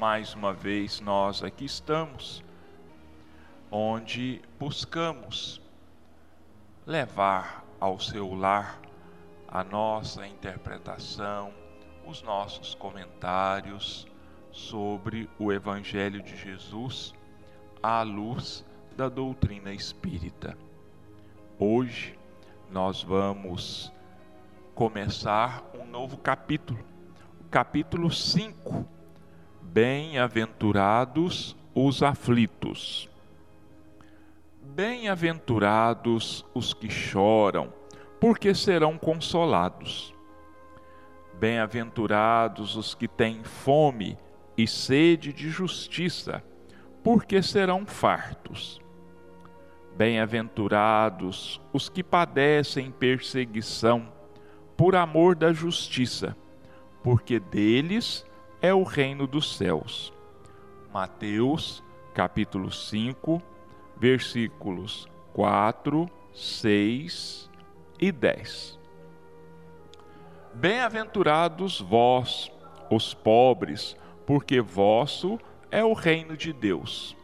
mais uma vez nós aqui estamos, onde buscamos levar ao seu lar a nossa interpretação, os nossos comentários sobre o Evangelho de Jesus à luz da doutrina espírita. Hoje nós vamos começar um novo capítulo, o capítulo 5. Bem-aventurados os aflitos. Bem-aventurados os que choram, porque serão consolados. Bem-aventurados os que têm fome e sede de justiça, porque serão fartos. Bem-aventurados os que padecem perseguição por amor da justiça, porque deles é o reino dos céus. Mateus, capítulo 5, versículos 4, 6 e 10. Bem-aventurados vós, os pobres, porque vosso é o reino de Deus.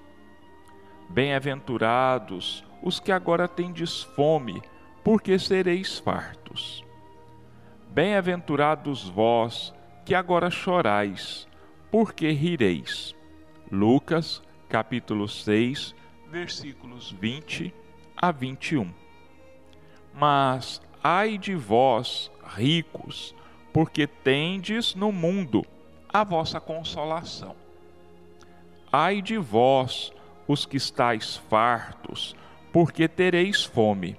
Bem-aventurados os que agora tendes fome, porque sereis fartos. Bem-aventurados vós que agora chorais, porque rireis. Lucas, capítulo 6, versículos 20 a 21. Mas ai de vós, ricos, porque tendes no mundo a vossa consolação. Ai de vós, os que estáis fartos, porque tereis fome.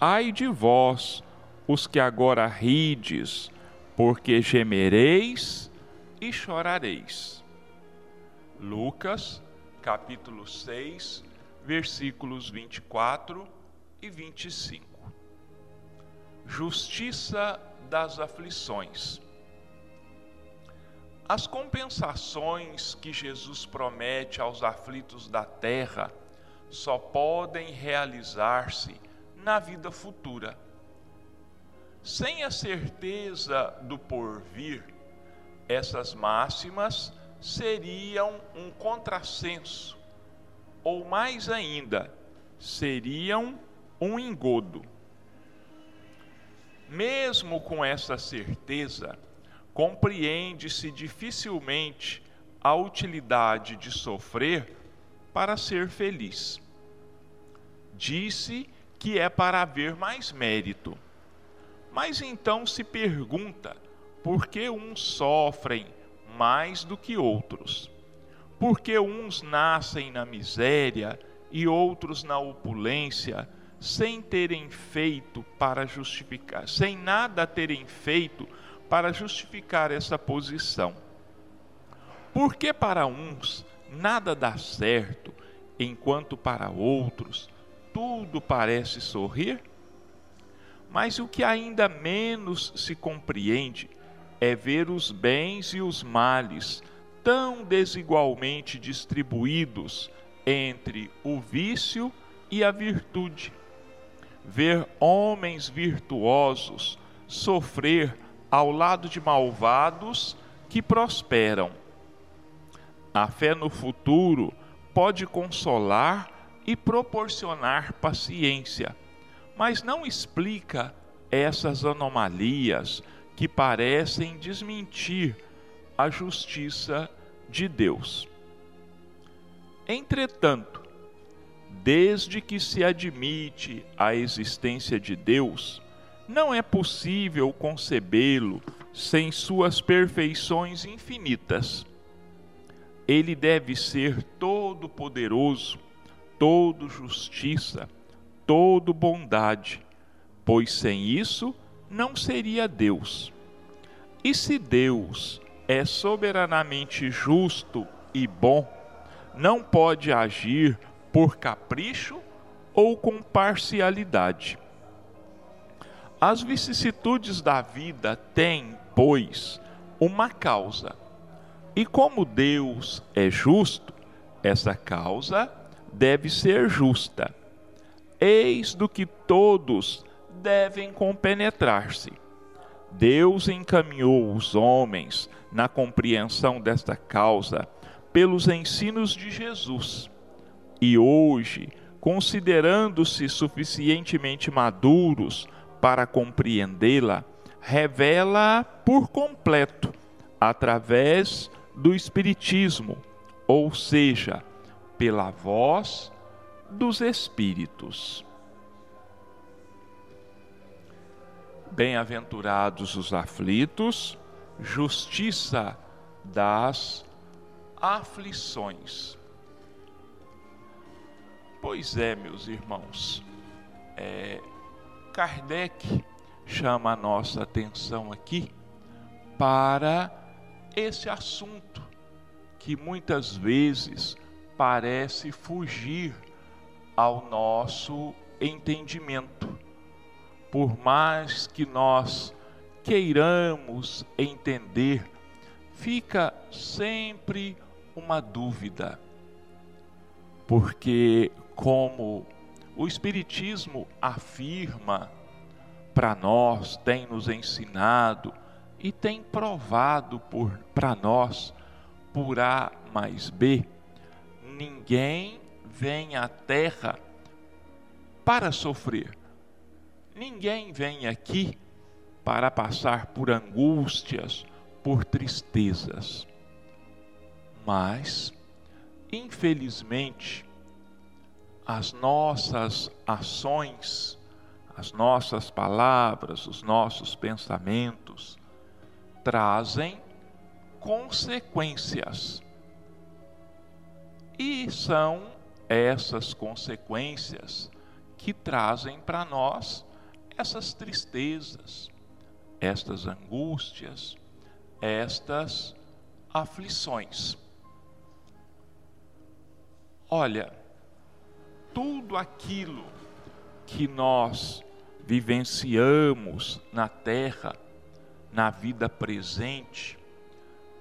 Ai de vós, os que agora rides, porque gemereis e chorareis. Lucas, capítulo 6, versículos 24 e 25. Justiça das aflições. As compensações que Jesus promete aos aflitos da terra só podem realizar-se na vida futura. Sem a certeza do porvir, essas máximas seriam um contrassenso, ou mais ainda, seriam um engodo. Mesmo com essa certeza, compreende-se dificilmente a utilidade de sofrer para ser feliz. Disse que é para haver mais mérito. Mas então se pergunta por que uns sofrem mais do que outros? Por que uns nascem na miséria e outros na opulência, sem terem feito para justificar, sem nada terem feito para justificar essa posição. Porque para uns nada dá certo, enquanto para outros tudo parece sorrir? Mas o que ainda menos se compreende é ver os bens e os males tão desigualmente distribuídos entre o vício e a virtude. Ver homens virtuosos sofrer ao lado de malvados que prosperam. A fé no futuro pode consolar e proporcionar paciência, mas não explica essas anomalias que parecem desmentir a justiça de Deus. Entretanto, desde que se admite a existência de Deus, não é possível concebê-lo sem suas perfeições infinitas. Ele deve ser todo poderoso, todo justiça, todo bondade, pois sem isso não seria Deus. E se Deus é soberanamente justo e bom, não pode agir por capricho ou com parcialidade. As vicissitudes da vida têm, pois, uma causa. E como Deus é justo, essa causa deve ser justa. Eis do que todos devem compenetrar-se. Deus encaminhou os homens na compreensão desta causa pelos ensinos de Jesus. E hoje, considerando-se suficientemente maduros para compreendê-la, revela por completo através do Espiritismo, ou seja, pela voz dos Espíritos. Bem-aventurados os aflitos, justiça das aflições. Pois é, meus irmãos, é, Kardec chama a nossa atenção aqui para esse assunto que muitas vezes parece fugir ao nosso entendimento. Por mais que nós queiramos entender, fica sempre uma dúvida. Porque, como o Espiritismo afirma para nós, tem nos ensinado e tem provado para nós, por A mais B, ninguém vem à Terra para sofrer. Ninguém vem aqui para passar por angústias, por tristezas. Mas, infelizmente, as nossas ações, as nossas palavras, os nossos pensamentos trazem consequências. E são essas consequências que trazem para nós essas tristezas, estas angústias, estas aflições. Olha, tudo aquilo que nós vivenciamos na terra, na vida presente,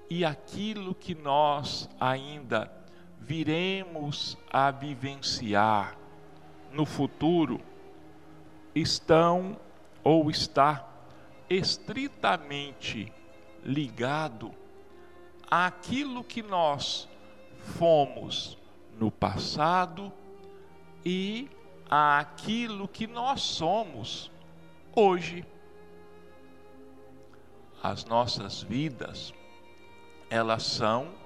e aquilo que nós ainda viremos a vivenciar no futuro, estão ou está estritamente ligado àquilo que nós fomos no passado e àquilo que nós somos hoje. As nossas vidas, elas são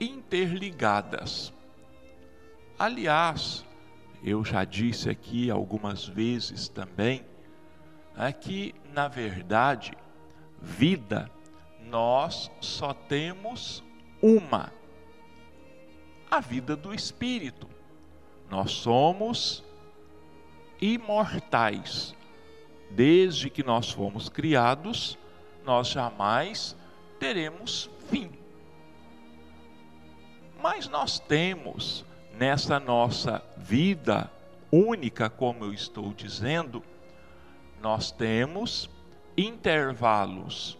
interligadas. Aliás, eu já disse aqui algumas vezes também, é que, na verdade, vida nós só temos uma: a vida do espírito. Nós somos imortais. Desde que nós fomos criados, nós jamais teremos fim. Mas nós temos nessa nossa vida única, como eu estou dizendo, nós temos intervalos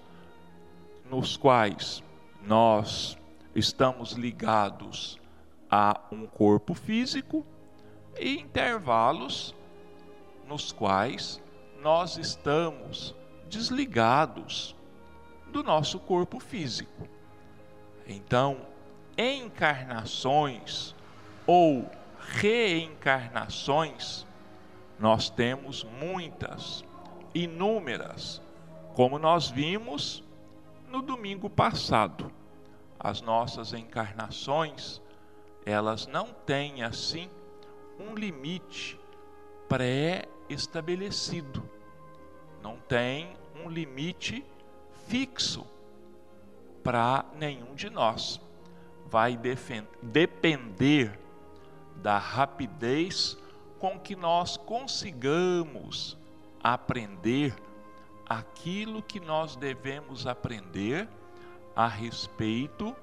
nos quais nós estamos ligados a um corpo físico e intervalos nos quais nós estamos desligados do nosso corpo físico. Então, encarnações ou reencarnações, nós temos muitas inúmeras, como nós vimos no domingo passado. As nossas encarnações, elas não têm assim um limite pré-estabelecido. Não tem um limite fixo para nenhum de nós. Vai depender da rapidez com que nós consigamos aprender aquilo que nós devemos aprender a respeito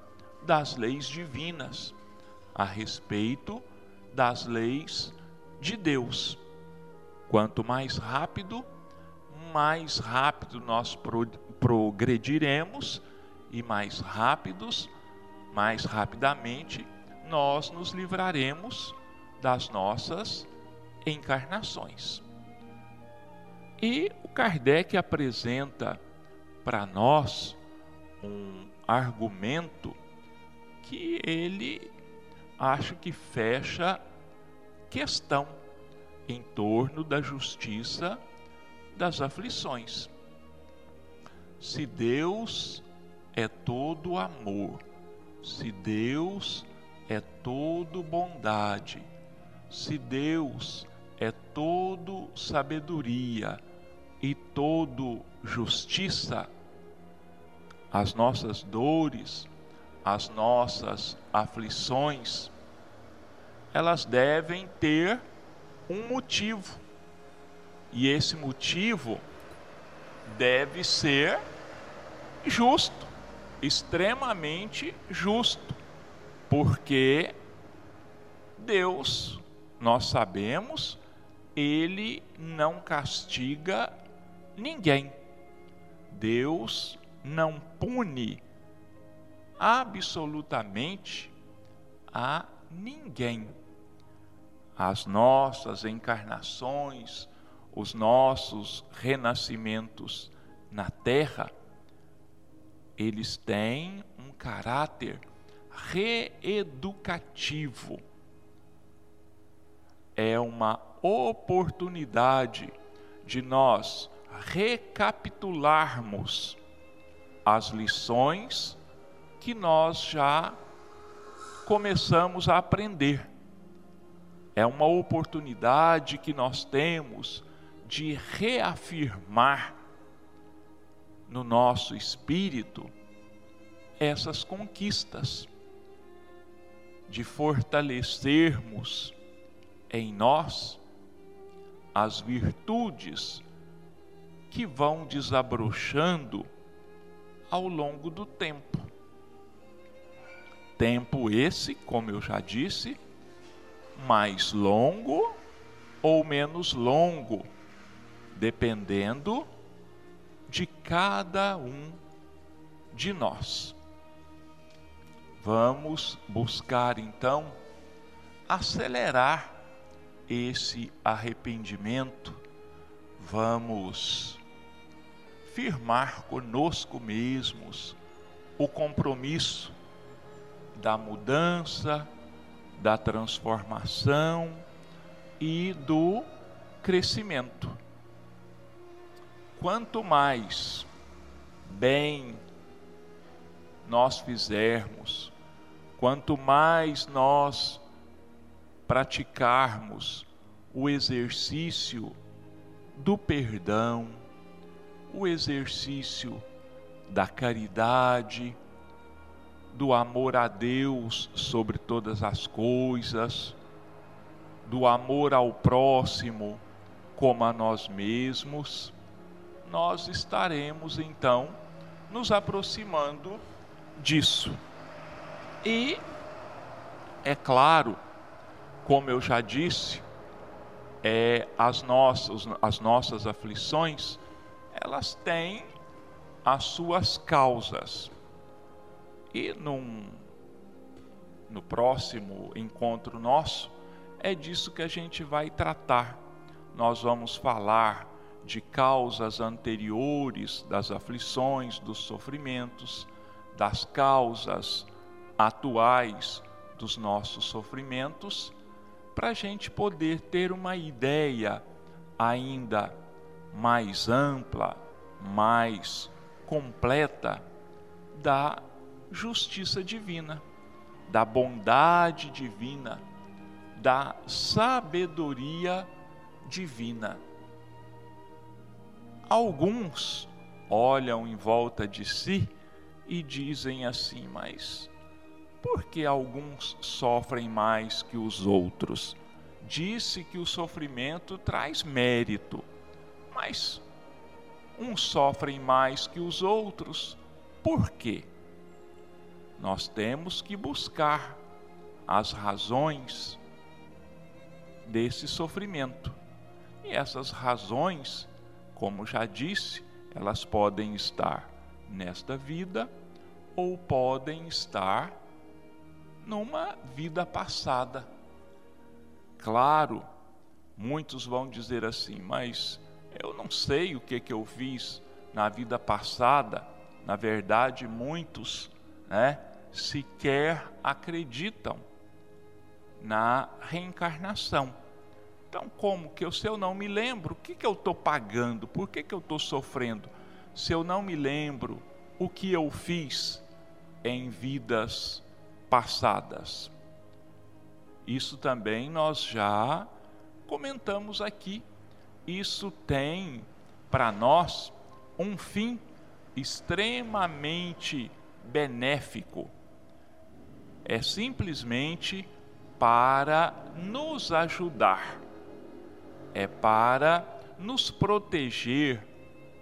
das leis divinas, a respeito das leis de Deus. Quanto mais rápido, mais rápido nós progrediremos e mais rápidos, mais rapidamente nós nos livraremos das nossas encarnações. E o Kardec apresenta para nós um argumento que ele acho que fecha questão em torno da justiça das aflições. Se Deus é todo amor, se Deus é todo bondade, se Deus é todo sabedoria e todo justiça, as nossas dores, as nossas aflições, elas devem ter um motivo. E esse motivo deve ser justo, extremamente justo, porque Deus, nós sabemos, ele não castiga ninguém. Deus não pune absolutamente a ninguém. As nossas encarnações, os nossos renascimentos na terra, eles têm um caráter reeducativo. É uma oportunidade de nós recapitularmos as lições que nós já começamos a aprender. É uma oportunidade que nós temos de reafirmar no nosso espírito essas conquistas, de fortalecermos em nós as virtudes que vão desabrochando ao longo do tempo. Tempo esse, como eu já disse, mais longo ou menos longo, dependendo de cada um de nós. Vamos buscar então acelerar esse arrependimento, vamos firmar conosco mesmos o compromisso da mudança, da transformação e do crescimento. Quanto mais bem nós fizermos, quanto mais nós praticarmos o exercício do perdão, o exercício da caridade, do amor a Deus sobre todas as coisas, do amor ao próximo como a nós mesmos, nós estaremos então nos aproximando disso. E, é claro, como eu já disse, é, as, nossas, as nossas aflições, elas têm as suas causas. E num, no próximo encontro nosso, é disso que a gente vai tratar. Nós vamos falar de causas anteriores das aflições, dos sofrimentos, das causas atuais dos nossos sofrimentos, para a gente poder ter uma ideia ainda mais ampla, mais completa da justiça divina, da bondade divina, da sabedoria divina. Alguns olham em volta de si e dizem assim: Mas por que alguns sofrem mais que os outros? Disse que o sofrimento traz mérito, mas uns sofrem mais que os outros. Por quê? nós temos que buscar as razões desse sofrimento. E essas razões, como já disse, elas podem estar nesta vida ou podem estar numa vida passada. Claro, muitos vão dizer assim, mas eu não sei o que, que eu fiz na vida passada. Na verdade, muitos né, sequer acreditam na reencarnação. Então, como que eu, se eu não me lembro, o que, que eu estou pagando? Por que, que eu estou sofrendo? Se eu não me lembro o que eu fiz em vidas passadas. Isso também nós já comentamos aqui. Isso tem para nós um fim extremamente benéfico. É simplesmente para nos ajudar, é para nos proteger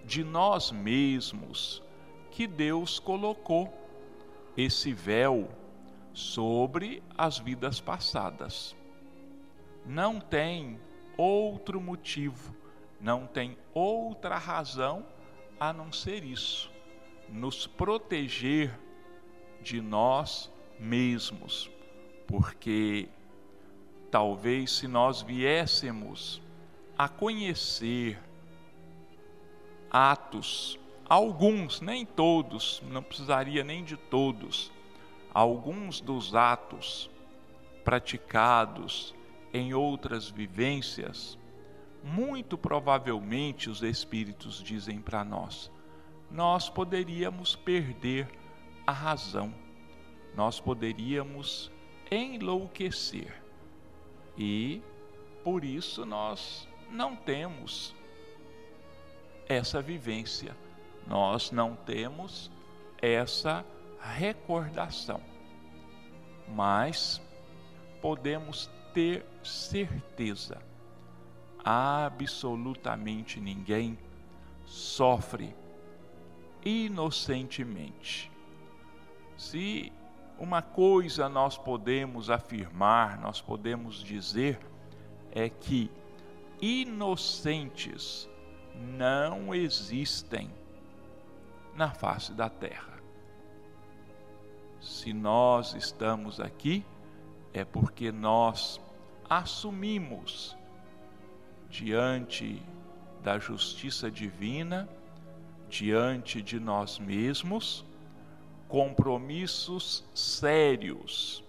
de nós mesmos que Deus colocou esse véu sobre as vidas passadas. Não tem outro motivo, não tem outra razão a não ser isso nos proteger de nós mesmos porque talvez se nós viéssemos a conhecer atos, alguns, nem todos, não precisaria nem de todos, alguns dos atos praticados em outras vivências, muito provavelmente os espíritos dizem para nós, nós poderíamos perder a razão, nós poderíamos enlouquecer. E por isso nós não temos essa vivência, nós não temos essa recordação. Mas podemos ter certeza, absolutamente ninguém sofre inocentemente. Se uma coisa nós podemos afirmar, nós podemos dizer, é que inocentes não existem na face da terra. Se nós estamos aqui, é porque nós assumimos diante da justiça divina, diante de nós mesmos, compromissos sérios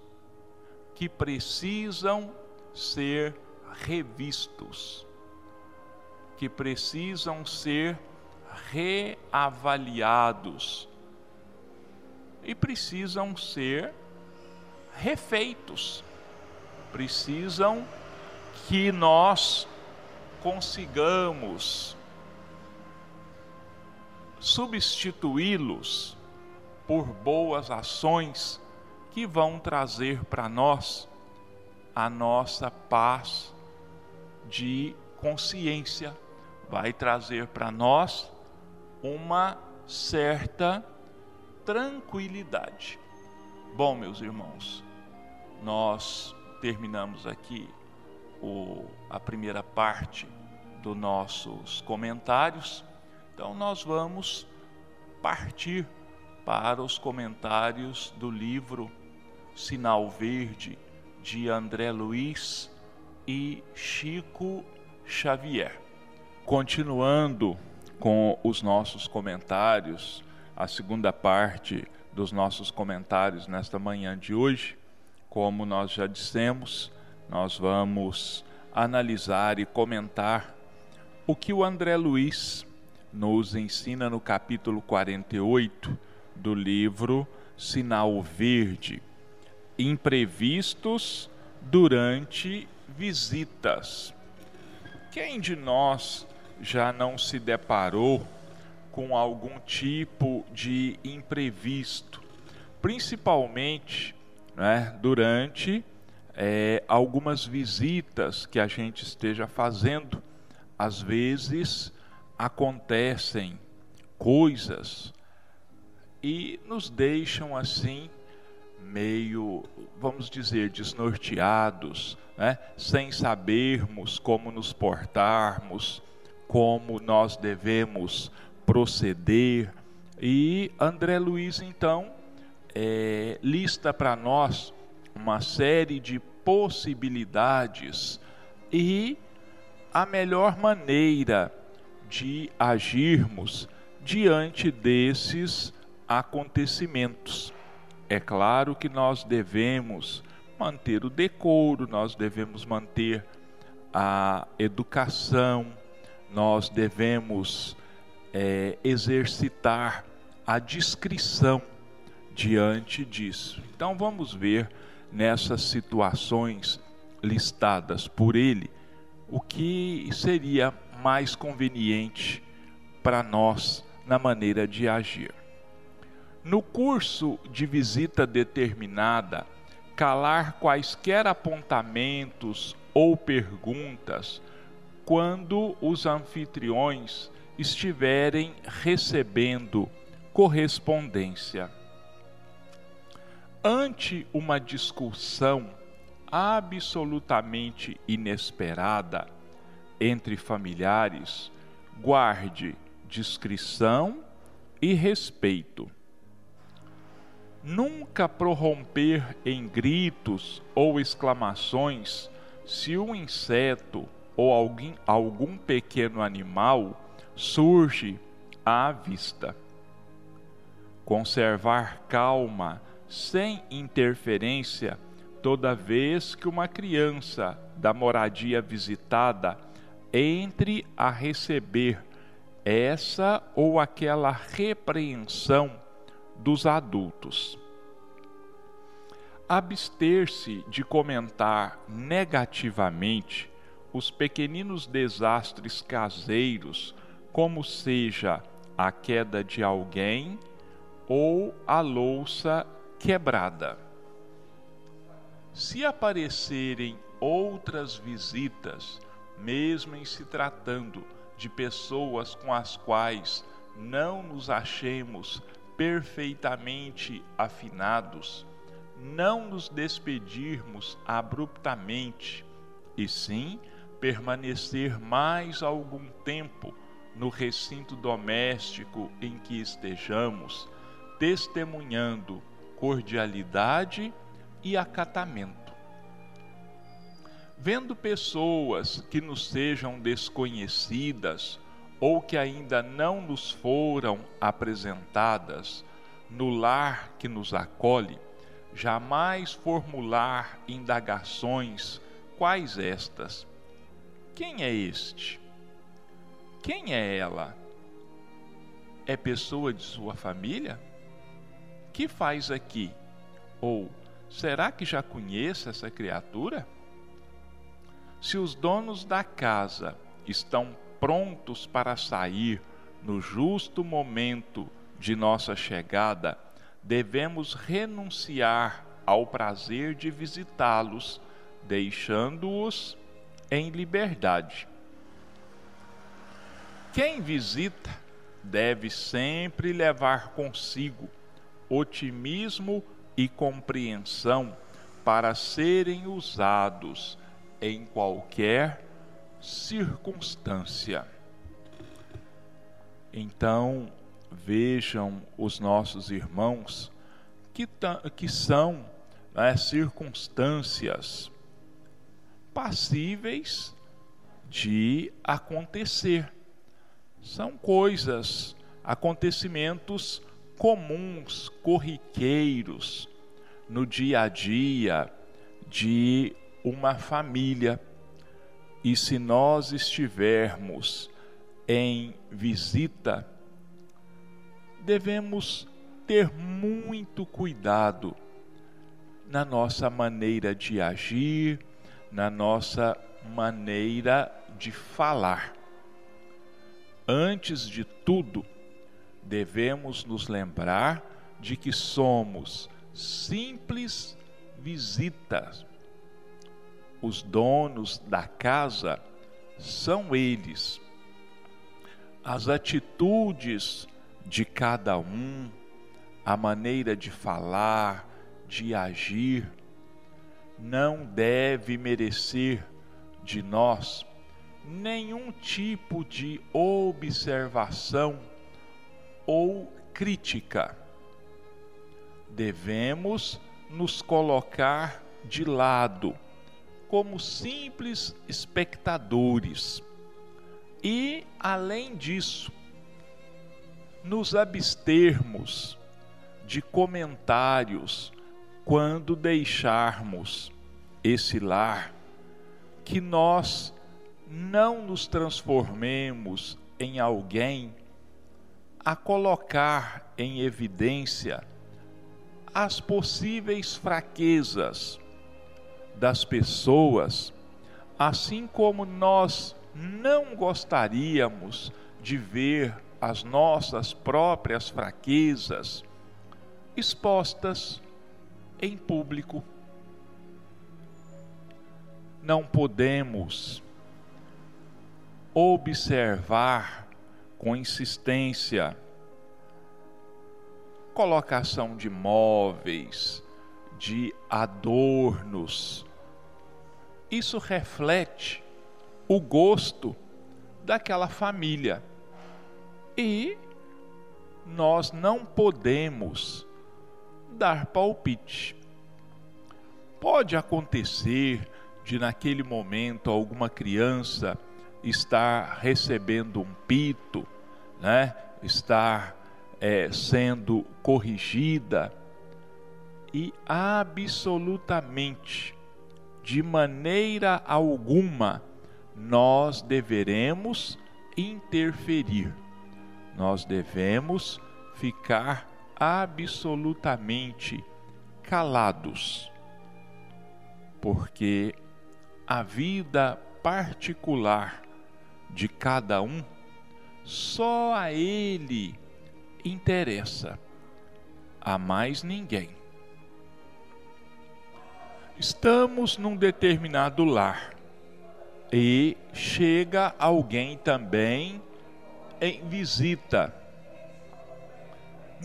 que precisam ser revistos, que precisam ser reavaliados e precisam ser refeitos, precisam que nós consigamos substituí-los por boas ações que vão trazer para nós a nossa paz de consciência, vai trazer para nós uma certa tranquilidade. Bom, meus irmãos, nós terminamos aqui o, a primeira parte dos nossos comentários, então nós vamos partir para os comentários do livro Sinal Verde de André Luiz e Chico Xavier. Continuando com os nossos comentários, a segunda parte dos nossos comentários nesta manhã de hoje, como nós já dissemos, nós vamos analisar e comentar o que o André Luiz nos ensina no capítulo 48 do livro Sinal Verde. Imprevistos durante visitas. Quem de nós já não se deparou com algum tipo de imprevisto, principalmente né, durante é, algumas visitas que a gente esteja fazendo? Às vezes acontecem coisas e nos deixam assim meio, vamos dizer, desnorteados, né? sem sabermos como nos portarmos, como nós devemos proceder. E André Luiz, então, é, lista para nós uma série de possibilidades e a melhor maneira de agirmos diante desses acontecimentos. É claro que nós devemos manter o decoro, nós devemos manter a educação, nós devemos é, exercitar a discrição diante disso. Então vamos ver nessas situações listadas por ele o que seria mais conveniente para nós na maneira de agir. No curso de visita determinada, calar quaisquer apontamentos ou perguntas quando os anfitriões estiverem recebendo correspondência. Ante uma discussão absolutamente inesperada entre familiares, guarde discrição e respeito. Nunca prorromper em gritos ou exclamações se um inseto ou alguém, algum pequeno animal surge à vista. Conservar calma sem interferência toda vez que uma criança da moradia visitada entre a receber essa ou aquela repreensão dos adultos. Abster-se de comentar negativamente os pequeninos desastres caseiros, como seja a queda de alguém ou a louça quebrada. Se aparecerem outras visitas, mesmo em se tratando de pessoas com as quais não nos achemos perfeitamente afinados, não nos despedirmos abruptamente, e sim permanecer mais algum tempo no recinto doméstico em que estejamos, testemunhando cordialidade e acatamento. Vendo pessoas que nos sejam desconhecidas ou que ainda não nos foram apresentadas no lar que nos acolhe, jamais formular indagações quais estas. Quem é este? Quem é ela? É pessoa de sua família? Que faz aqui? Ou será que já conhece essa criatura? Se os donos da casa estão prontos para sair no justo momento de nossa chegada, devemos renunciar ao prazer de visitá-los, deixando-os em liberdade. Quem visita deve sempre levar consigo otimismo e compreensão para serem usados em qualquer circunstância. Então, vejam os nossos irmãos que, que são né, circunstâncias passíveis de acontecer. São coisas, acontecimentos comuns, corriqueiros no dia a dia de uma família. E se nós estivermos em visita, devemos ter muito cuidado na nossa maneira de agir, na nossa maneira de falar. Antes de tudo, devemos nos lembrar de que somos simples visitas. Os donos da casa são eles. As atitudes de cada um, a maneira de falar, de agir, não deve merecer de nós nenhum tipo de observação ou crítica. Devemos nos colocar de lado como simples espectadores. E, além disso, nos abstermos de comentários quando deixarmos esse lar, que nós não nos transformemos em alguém a colocar em evidência as possíveis fraquezas das pessoas, assim como nós não gostaríamos de ver as nossas próprias fraquezas expostas em público. Não podemos observar com insistência colocação de móveis, de adornos. Isso reflete o gosto daquela família. E nós não podemos dar palpite. Pode acontecer de naquele momento alguma criança estar recebendo um pito, né? estar é, sendo corrigida e absolutamente, de maneira alguma, nós deveremos interferir, nós devemos ficar absolutamente calados, porque a vida particular de cada um, só a ele interessa, a mais ninguém. Estamos num determinado lar. E chega alguém também em visita,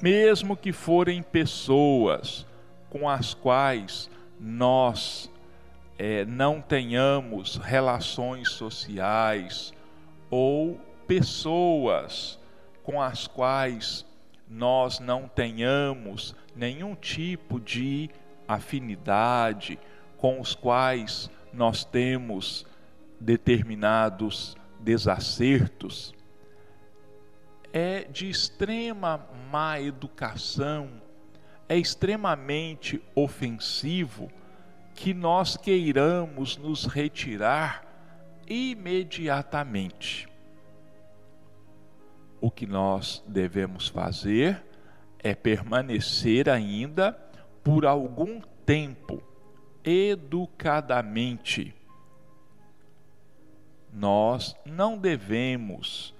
mesmo que forem pessoas com as quais nós é, não tenhamos relações sociais ou pessoas com as quais nós não tenhamos nenhum tipo de afinidade, com os quais nós temos determinados desacertos, é de extrema má educação, é extremamente ofensivo que nós queiramos nos retirar imediatamente. O que nós devemos fazer é permanecer ainda por algum tempo, educadamente. Nós não devemos,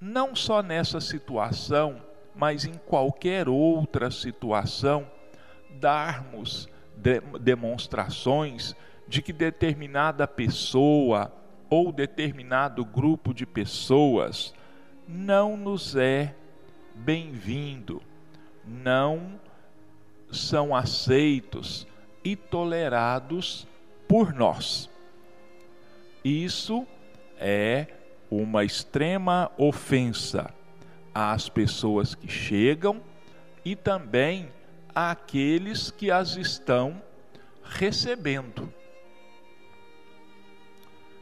não só nessa situação, mas em qualquer outra situação, darmos de, demonstrações de que determinada pessoa ou determinado grupo de pessoas não nos é bem-vindo, não são aceitos e tolerados por nós. Isso é uma extrema ofensa às pessoas que chegam e também àqueles que as estão recebendo.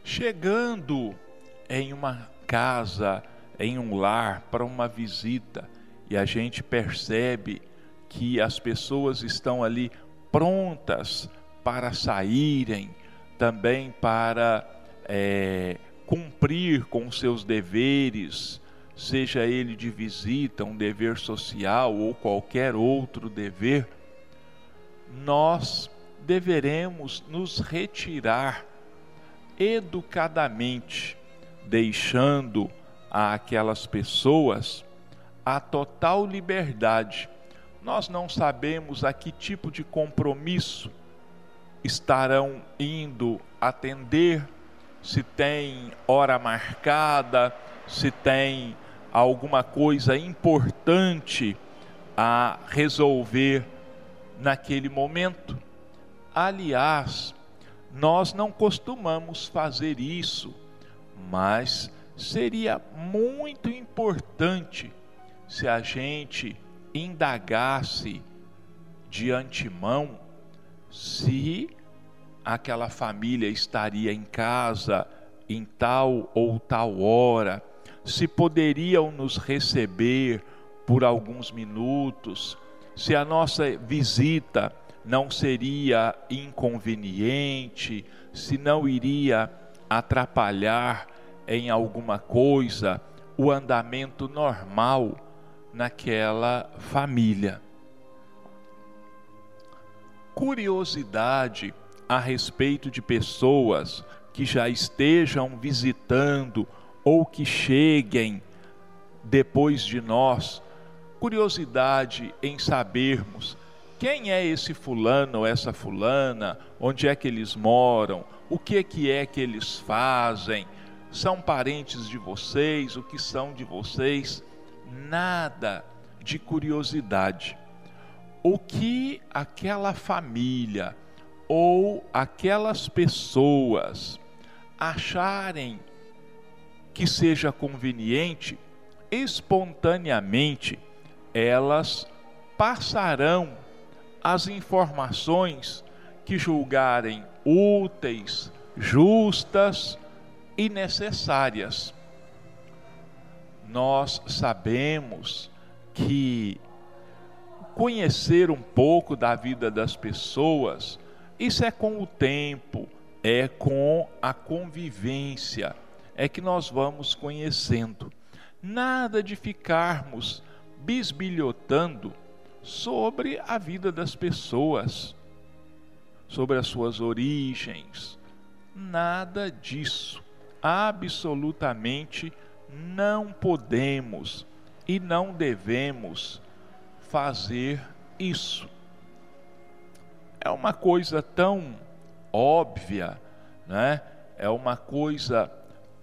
Chegando em uma casa, em um lar, para uma visita, e a gente percebe que as pessoas estão ali prontas para saírem, também para é, cumprir com seus deveres, seja ele de visita, um dever social ou qualquer outro dever, nós deveremos nos retirar educadamente, deixando a aquelas pessoas a total liberdade. Nós não sabemos a que tipo de compromisso estarão indo atender, se tem hora marcada, se tem alguma coisa importante a resolver naquele momento. Aliás, nós não costumamos fazer isso, mas seria muito importante se a gente indagasse de antemão se aquela família estaria em casa em tal ou tal hora se poderiam nos receber por alguns minutos, se a nossa visita não seria inconveniente, se não iria atrapalhar em alguma coisa o andamento normal naquela família. Curiosidade a respeito de pessoas que já estejam visitando ou que cheguem depois de nós, curiosidade em sabermos quem é esse fulano ou essa fulana, onde é que eles moram, o que é que é que eles fazem, são parentes de vocês, o que são de vocês, nada de curiosidade. O que aquela família ou aquelas pessoas acharem que seja conveniente, espontaneamente elas passarão as informações que julgarem úteis, justas e necessárias. Nós sabemos que conhecer um pouco da vida das pessoas, isso é com o tempo, é com a convivência, é que nós vamos conhecendo. Nada de ficarmos bisbilhotando sobre a vida das pessoas, sobre as suas origens. Nada disso. Absolutamente não podemos e não devemos fazer isso. É uma coisa tão óbvia, né? É uma coisa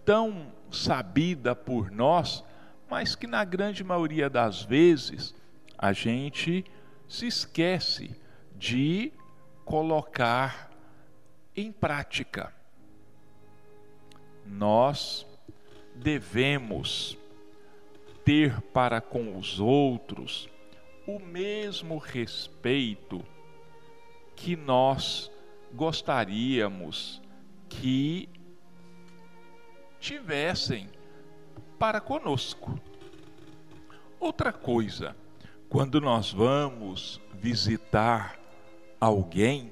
tão sabida por nós, mas que na grande maioria das vezes a gente se esquece de colocar em prática. Nós devemos ter para com os outros o mesmo respeito que nós gostaríamos que tivessem para conosco. Outra coisa, quando nós vamos visitar alguém,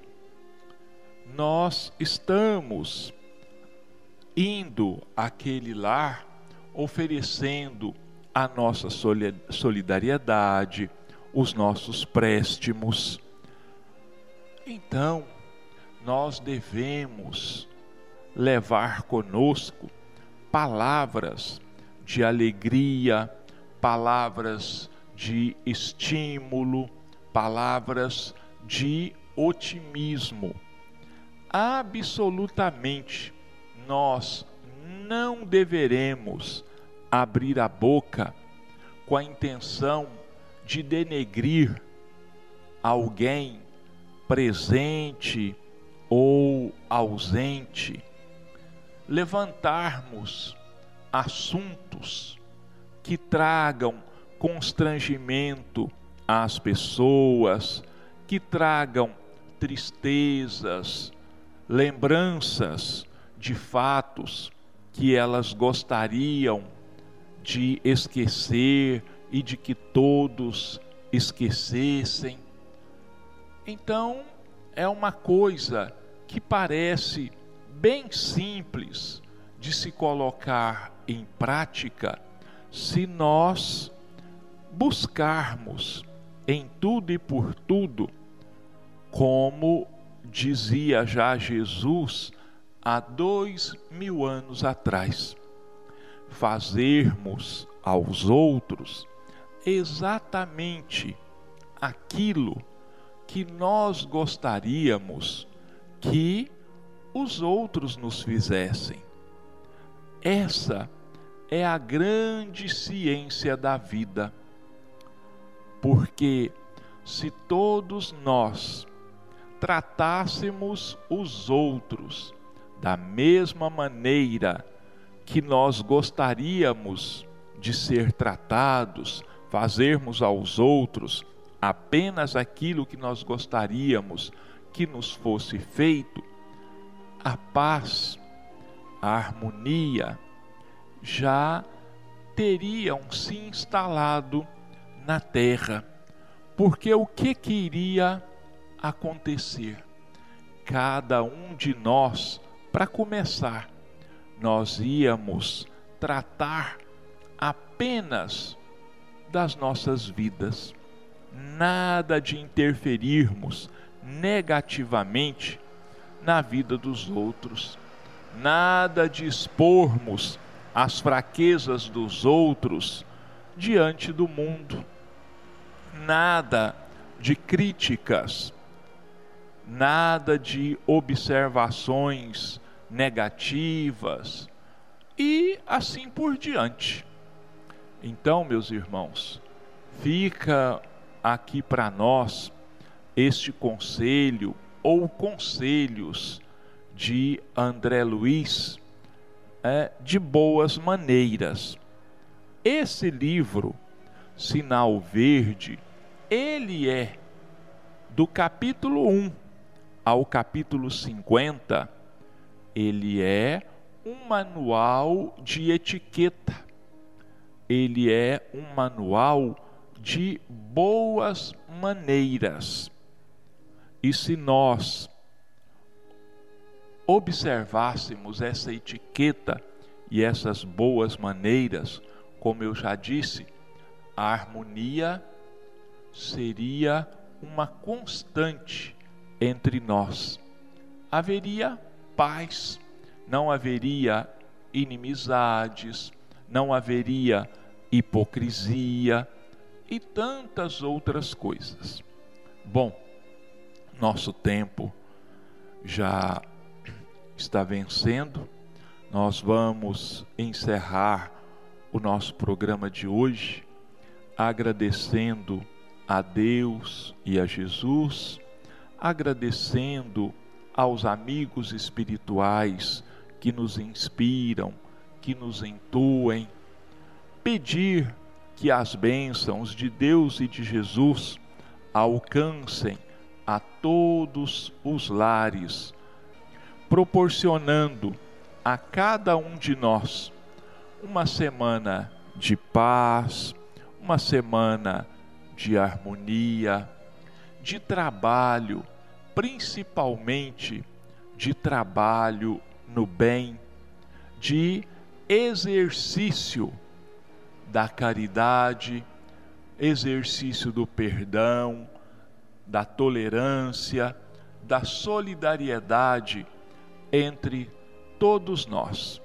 nós estamos indo àquele lar oferecendo a nossa solidariedade, os nossos préstimos. Então, nós devemos levar conosco palavras de alegria, palavras de estímulo, palavras de otimismo. Absolutamente, nós não deveremos abrir a boca com a intenção de denegrir alguém presente ou ausente, levantarmos assuntos que tragam constrangimento às pessoas, que tragam tristezas, lembranças de fatos que elas gostariam de esquecer e de que todos esquecessem. Então, é uma coisa que parece bem simples de se colocar em prática se nós buscarmos em tudo e por tudo, como dizia já Jesus há dois mil anos atrás, fazermos aos outros exatamente aquilo que nós gostaríamos que os outros nos fizessem. Essa é a grande ciência da vida porque se todos nós tratássemos os outros da mesma maneira que nós gostaríamos de ser tratados, fazermos aos outros apenas aquilo que nós gostaríamos que nos fosse feito, a paz, a harmonia já teriam se instalado na terra, Porque o que queria acontecer? Cada um de nós, para começar, nós íamos tratar apenas das nossas vidas, nada de interferirmos negativamente na vida dos outros, nada de expormos as fraquezas dos outros diante do mundo, nada de críticas, nada de observações negativas e assim por diante. Então, meus irmãos, fica aqui para nós este conselho ou conselhos de André Luiz é, de boas maneiras. Esse livro, Sinal Verde, ele é do capítulo 1 ao capítulo 50, ele é um manual de etiqueta ele é um manual de boas maneiras. E se nós observássemos essa etiqueta e essas boas maneiras, como eu já disse, a harmonia seria uma constante entre nós. Haveria paz, não haveria inimizades, não haveria hipocrisia e tantas outras coisas. Bom, nosso tempo já está vencendo. Nós vamos encerrar o nosso programa de hoje agradecendo a Deus e a Jesus, agradecendo aos amigos espirituais que nos inspiram, que nos entoem. Pedir que as bênçãos de Deus e de Jesus alcancem a todos os lares, proporcionando a cada um de nós uma semana de paz, uma semana de harmonia, de trabalho, principalmente de trabalho no bem, de exercício da caridade, exercício do perdão, da tolerância, da solidariedade entre todos nós.